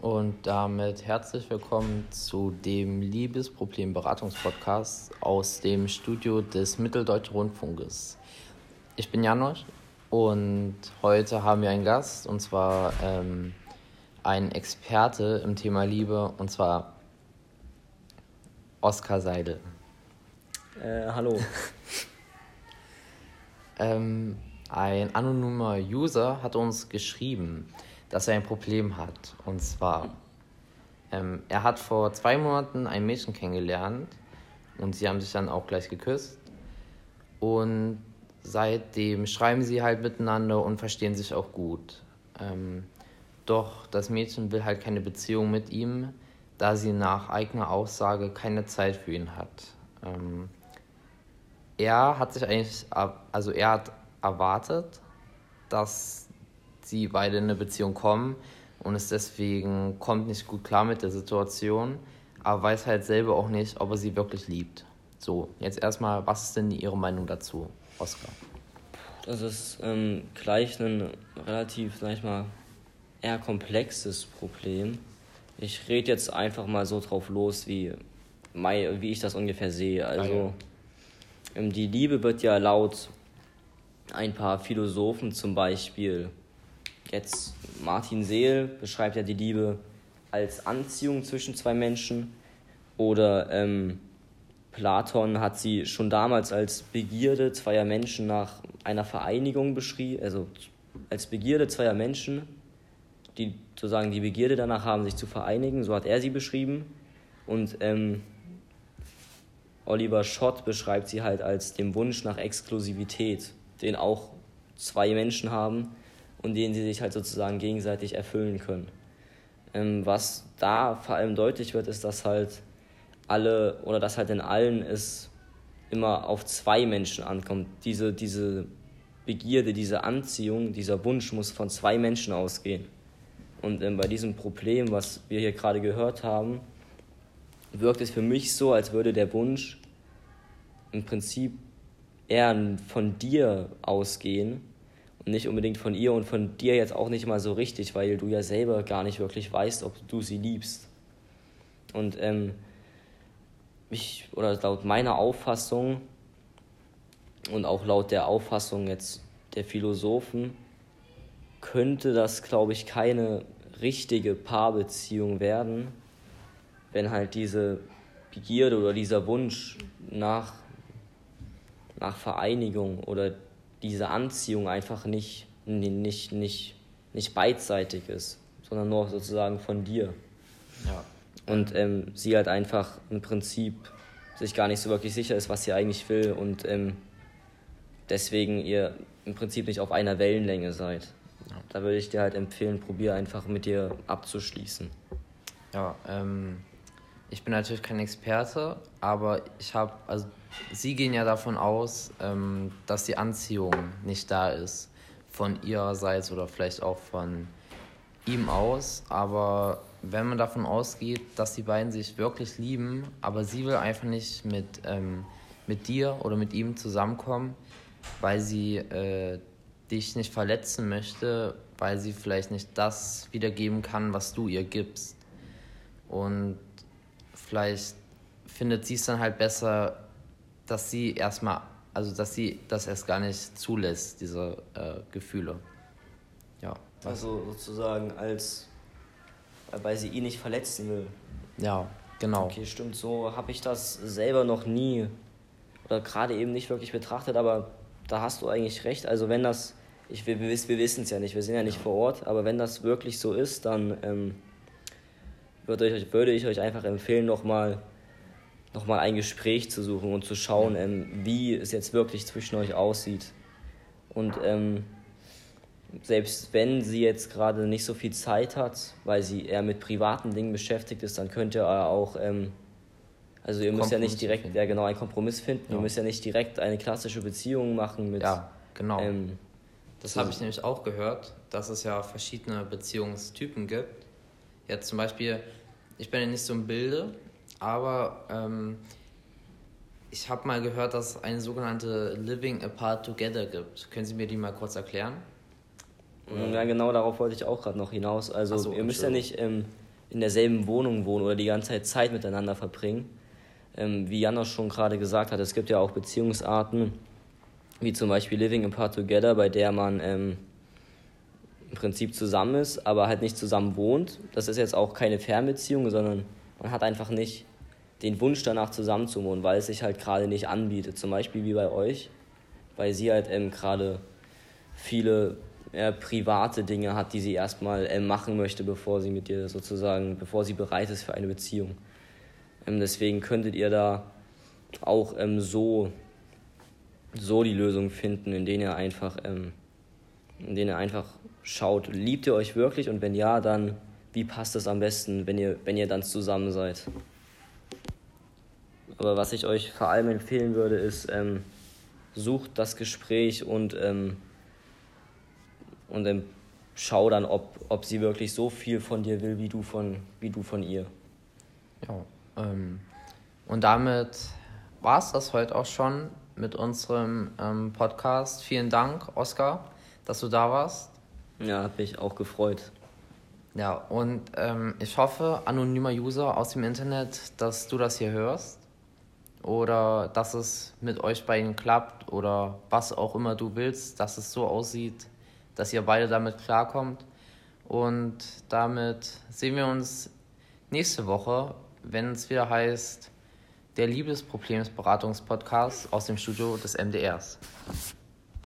Und damit herzlich willkommen zu dem Liebesproblem-Beratungspodcast aus dem Studio des Mitteldeutschen Rundfunkes. Ich bin Janosch und heute haben wir einen Gast und zwar ähm, einen Experte im Thema Liebe und zwar Oskar Seidel. Äh, hallo. ähm, ein anonymer User hat uns geschrieben, dass er ein Problem hat. Und zwar, ähm, er hat vor zwei Monaten ein Mädchen kennengelernt und sie haben sich dann auch gleich geküsst. Und seitdem schreiben sie halt miteinander und verstehen sich auch gut. Ähm, doch das Mädchen will halt keine Beziehung mit ihm, da sie nach eigener Aussage keine Zeit für ihn hat. Ähm, er hat sich eigentlich, also er hat erwartet, dass sie beide in eine Beziehung kommen und ist deswegen kommt nicht gut klar mit der Situation, aber weiß halt selber auch nicht, ob er sie wirklich liebt. So, jetzt erstmal, was ist denn Ihre Meinung dazu, Oskar? Das ist ähm, gleich ein relativ, sag ich mal, eher komplexes Problem. Ich rede jetzt einfach mal so drauf los, wie, wie ich das ungefähr sehe. Also, ähm, die Liebe wird ja laut ein paar Philosophen zum Beispiel Jetzt Martin Seel beschreibt ja die Liebe als Anziehung zwischen zwei Menschen. Oder ähm, Platon hat sie schon damals als Begierde zweier Menschen nach einer Vereinigung beschrieben, also als Begierde zweier Menschen, die sozusagen die Begierde danach haben, sich zu vereinigen, so hat er sie beschrieben. Und ähm, Oliver Schott beschreibt sie halt als den Wunsch nach Exklusivität, den auch zwei Menschen haben und denen sie sich halt sozusagen gegenseitig erfüllen können. Ähm, was da vor allem deutlich wird, ist, dass halt alle oder dass halt in allen es immer auf zwei Menschen ankommt. Diese, diese Begierde, diese Anziehung, dieser Wunsch muss von zwei Menschen ausgehen. Und ähm, bei diesem Problem, was wir hier gerade gehört haben, wirkt es für mich so, als würde der Wunsch im Prinzip eher von dir ausgehen nicht unbedingt von ihr und von dir jetzt auch nicht mal so richtig, weil du ja selber gar nicht wirklich weißt, ob du sie liebst. Und ähm, ich, oder laut meiner Auffassung und auch laut der Auffassung jetzt der Philosophen, könnte das, glaube ich, keine richtige Paarbeziehung werden, wenn halt diese Begierde oder dieser Wunsch nach, nach Vereinigung oder diese Anziehung einfach nicht, nicht, nicht, nicht beidseitig ist, sondern nur sozusagen von dir. Ja. Und ähm, sie halt einfach im Prinzip sich gar nicht so wirklich sicher ist, was sie eigentlich will und ähm, deswegen ihr im Prinzip nicht auf einer Wellenlänge seid. Ja. Da würde ich dir halt empfehlen, probier einfach mit dir abzuschließen. Ja, ähm, ich bin natürlich kein Experte, aber ich habe, also Sie gehen ja davon aus, ähm, dass die Anziehung nicht da ist, von ihrerseits oder vielleicht auch von ihm aus. Aber wenn man davon ausgeht, dass die beiden sich wirklich lieben, aber sie will einfach nicht mit, ähm, mit dir oder mit ihm zusammenkommen, weil sie äh, dich nicht verletzen möchte, weil sie vielleicht nicht das wiedergeben kann, was du ihr gibst. Und vielleicht findet sie es dann halt besser, dass sie erstmal, also dass sie das erst gar nicht zulässt, diese äh, Gefühle. Ja. Also sozusagen als, weil sie ihn nicht verletzen will. Ja, genau. Okay, stimmt. So habe ich das selber noch nie oder gerade eben nicht wirklich betrachtet, aber da hast du eigentlich recht. Also wenn das, ich, wir, wir wissen es ja nicht, wir sind ja nicht ja. vor Ort, aber wenn das wirklich so ist, dann ähm, würde, ich, würde ich euch einfach empfehlen, nochmal nochmal ein Gespräch zu suchen und zu schauen, ähm, wie es jetzt wirklich zwischen euch aussieht. Und ähm, selbst wenn sie jetzt gerade nicht so viel Zeit hat, weil sie eher mit privaten Dingen beschäftigt ist, dann könnt ihr auch, ähm, also ihr müsst ja nicht direkt, ja genau, einen Kompromiss finden. Ja. Ihr müsst ja nicht direkt eine klassische Beziehung machen mit. Ja, genau. Ähm, das habe ich nämlich auch gehört, dass es ja verschiedene Beziehungstypen gibt. Jetzt zum Beispiel, ich bin ja nicht so im Bilde, aber ähm, ich habe mal gehört, dass es eine sogenannte Living Apart Together gibt. Können Sie mir die mal kurz erklären? Ja, genau darauf wollte ich auch gerade noch hinaus. Also, so, ihr müsst ja nicht ähm, in derselben Wohnung wohnen oder die ganze Zeit Zeit miteinander verbringen. Ähm, wie Jan auch schon gerade gesagt hat, es gibt ja auch Beziehungsarten, wie zum Beispiel Living Apart Together, bei der man ähm, Prinzip zusammen ist, aber halt nicht zusammen wohnt. Das ist jetzt auch keine Fernbeziehung, sondern man hat einfach nicht den Wunsch danach zusammen zu wohnen, weil es sich halt gerade nicht anbietet. Zum Beispiel wie bei euch, weil sie halt ähm, gerade viele äh, private Dinge hat, die sie erstmal äh, machen möchte, bevor sie mit dir sozusagen, bevor sie bereit ist für eine Beziehung. Ähm, deswegen könntet ihr da auch ähm, so, so die Lösung finden, in denen ihr einfach, ähm, in denen ihr einfach schaut, liebt ihr euch wirklich und wenn ja, dann wie passt es am besten, wenn ihr, wenn ihr dann zusammen seid. Aber was ich euch vor allem empfehlen würde, ist, ähm, sucht das Gespräch und, ähm, und ähm, schau dann, ob, ob sie wirklich so viel von dir will, wie du von, wie du von ihr. Ja, ähm, und damit war es das heute auch schon mit unserem ähm, Podcast. Vielen Dank, Oskar, dass du da warst. Ja, hat mich auch gefreut. Ja, und ähm, ich hoffe, anonymer User aus dem Internet, dass du das hier hörst oder dass es mit euch beiden klappt oder was auch immer du willst, dass es so aussieht, dass ihr beide damit klarkommt. Und damit sehen wir uns nächste Woche, wenn es wieder heißt, der Liebesproblemsberatungspodcast aus dem Studio des MDRs.